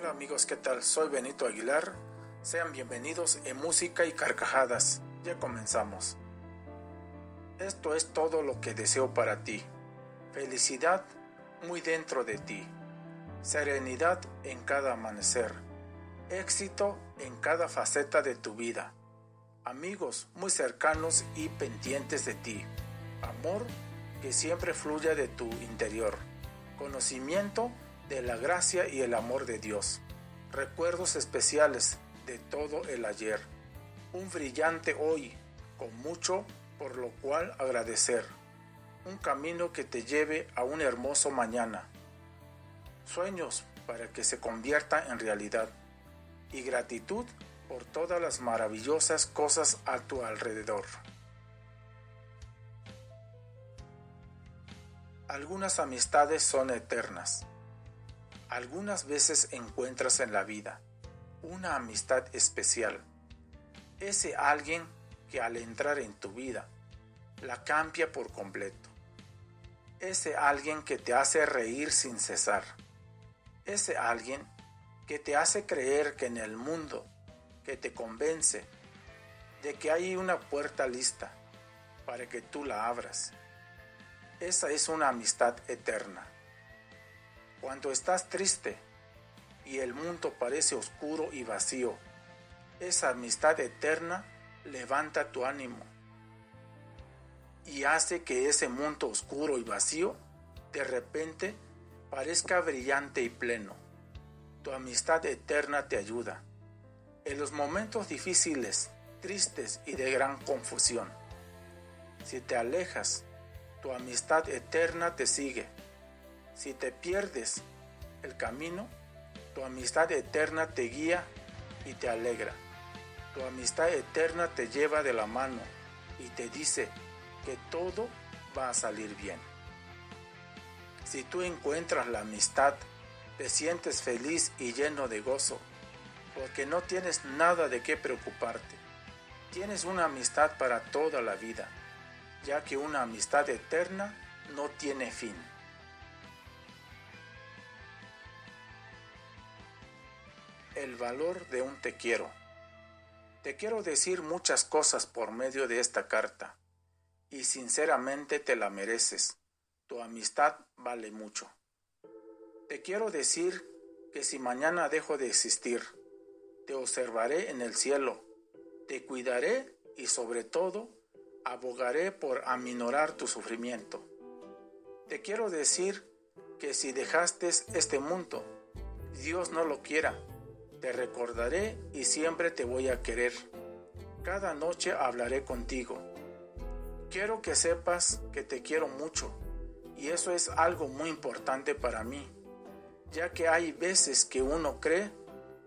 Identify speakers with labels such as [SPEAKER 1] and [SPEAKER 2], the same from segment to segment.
[SPEAKER 1] Hola amigos, ¿qué tal? Soy Benito Aguilar. Sean bienvenidos en Música y Carcajadas. Ya comenzamos. Esto es todo lo que deseo para ti. Felicidad muy dentro de ti. Serenidad en cada amanecer. Éxito en cada faceta de tu vida. Amigos muy cercanos y pendientes de ti. Amor que siempre fluya de tu interior. Conocimiento de la gracia y el amor de Dios. Recuerdos especiales de todo el ayer. Un brillante hoy, con mucho por lo cual agradecer. Un camino que te lleve a un hermoso mañana. Sueños para que se convierta en realidad. Y gratitud por todas las maravillosas cosas a tu alrededor. Algunas amistades son eternas algunas veces encuentras en la vida una amistad especial, ese alguien que al entrar en tu vida la cambia por completo, ese alguien que te hace reír sin cesar, ese alguien que te hace creer que en el mundo, que te convence de que hay una puerta lista para que tú la abras. Esa es una amistad eterna. Cuando estás triste y el mundo parece oscuro y vacío, esa amistad eterna levanta tu ánimo y hace que ese mundo oscuro y vacío de repente parezca brillante y pleno. Tu amistad eterna te ayuda. En los momentos difíciles, tristes y de gran confusión. Si te alejas, tu amistad eterna te sigue si te pierdes el camino, tu amistad eterna te guía y te alegra. Tu amistad eterna te lleva de la mano y te dice que todo va a salir bien. Si tú encuentras la amistad, te sientes feliz y lleno de gozo, porque no tienes nada de qué preocuparte. Tienes una amistad para toda la vida, ya que una amistad eterna no tiene fin. El valor de un te quiero. Te quiero decir muchas cosas por medio de esta carta, y sinceramente te la mereces. Tu amistad vale mucho. Te quiero decir que si mañana dejo de existir, te observaré en el cielo, te cuidaré y sobre todo abogaré por aminorar tu sufrimiento. Te quiero decir que si dejaste este mundo, Dios no lo quiera, te recordaré y siempre te voy a querer. Cada noche hablaré contigo. Quiero que sepas que te quiero mucho y eso es algo muy importante para mí, ya que hay veces que uno cree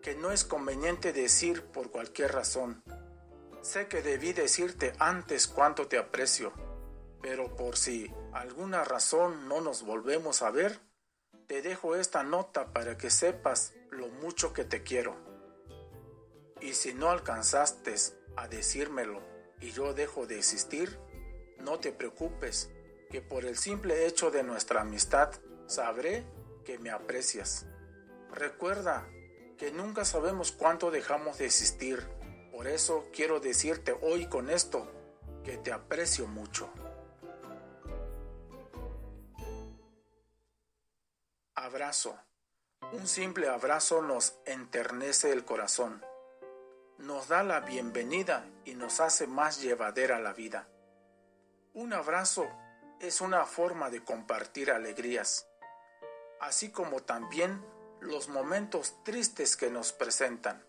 [SPEAKER 1] que no es conveniente decir por cualquier razón. Sé que debí decirte antes cuánto te aprecio, pero por si alguna razón no nos volvemos a ver, te dejo esta nota para que sepas lo mucho que te quiero. Y si no alcanzaste a decírmelo y yo dejo de existir, no te preocupes, que por el simple hecho de nuestra amistad sabré que me aprecias. Recuerda que nunca sabemos cuánto dejamos de existir, por eso quiero decirte hoy con esto que te aprecio mucho. Abrazo. Un simple abrazo nos enternece el corazón, nos da la bienvenida y nos hace más llevadera la vida. Un abrazo es una forma de compartir alegrías, así como también los momentos tristes que nos presentan.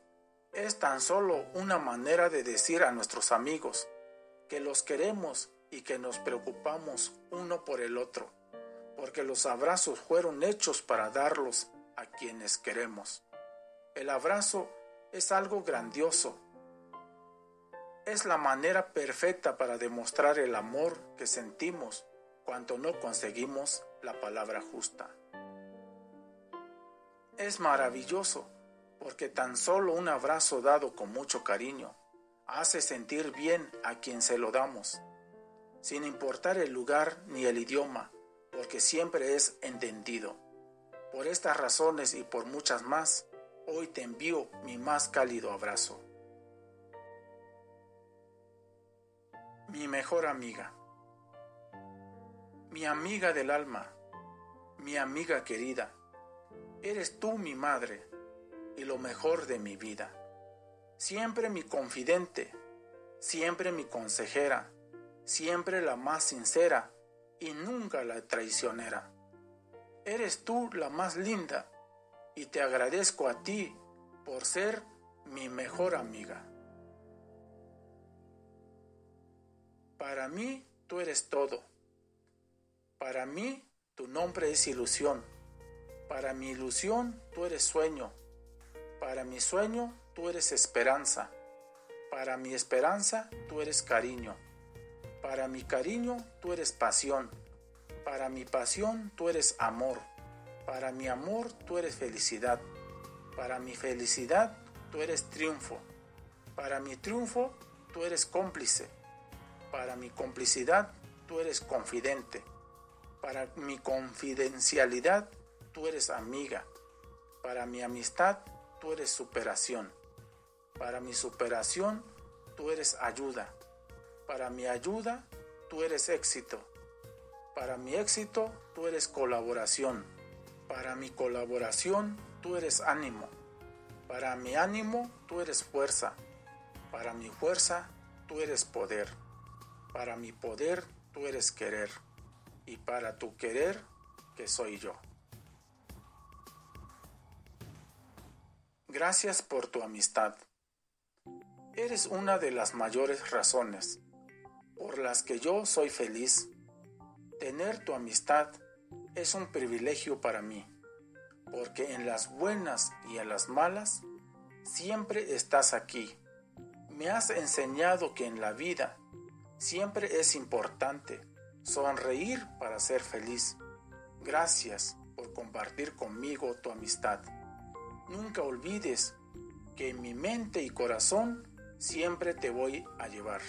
[SPEAKER 1] Es tan solo una manera de decir a nuestros amigos que los queremos y que nos preocupamos uno por el otro, porque los abrazos fueron hechos para darlos a quienes queremos. El abrazo es algo grandioso. Es la manera perfecta para demostrar el amor que sentimos cuando no conseguimos la palabra justa. Es maravilloso porque tan solo un abrazo dado con mucho cariño hace sentir bien a quien se lo damos, sin importar el lugar ni el idioma, porque siempre es entendido. Por estas razones y por muchas más, hoy te envío mi más cálido abrazo. Mi mejor amiga, mi amiga del alma, mi amiga querida, eres tú mi madre y lo mejor de mi vida. Siempre mi confidente, siempre mi consejera, siempre la más sincera y nunca la traicionera. Eres tú la más linda y te agradezco a ti por ser mi mejor amiga. Para mí tú eres todo. Para mí tu nombre es ilusión. Para mi ilusión tú eres sueño. Para mi sueño tú eres esperanza. Para mi esperanza tú eres cariño. Para mi cariño tú eres pasión. Para mi pasión tú eres amor. Para mi amor tú eres felicidad. Para mi felicidad tú eres triunfo. Para mi triunfo tú eres cómplice. Para mi complicidad tú eres confidente. Para mi confidencialidad tú eres amiga. Para mi amistad tú eres superación. Para mi superación tú eres ayuda. Para mi ayuda tú eres éxito. Para mi éxito tú eres colaboración. Para mi colaboración tú eres ánimo. Para mi ánimo tú eres fuerza. Para mi fuerza tú eres poder. Para mi poder tú eres querer, y para tu querer que soy yo. Gracias por tu amistad. Eres una de las mayores razones por las que yo soy feliz. Tener tu amistad es un privilegio para mí, porque en las buenas y en las malas siempre estás aquí. Me has enseñado que en la vida Siempre es importante sonreír para ser feliz. Gracias por compartir conmigo tu amistad. Nunca olvides que en mi mente y corazón siempre te voy a llevar.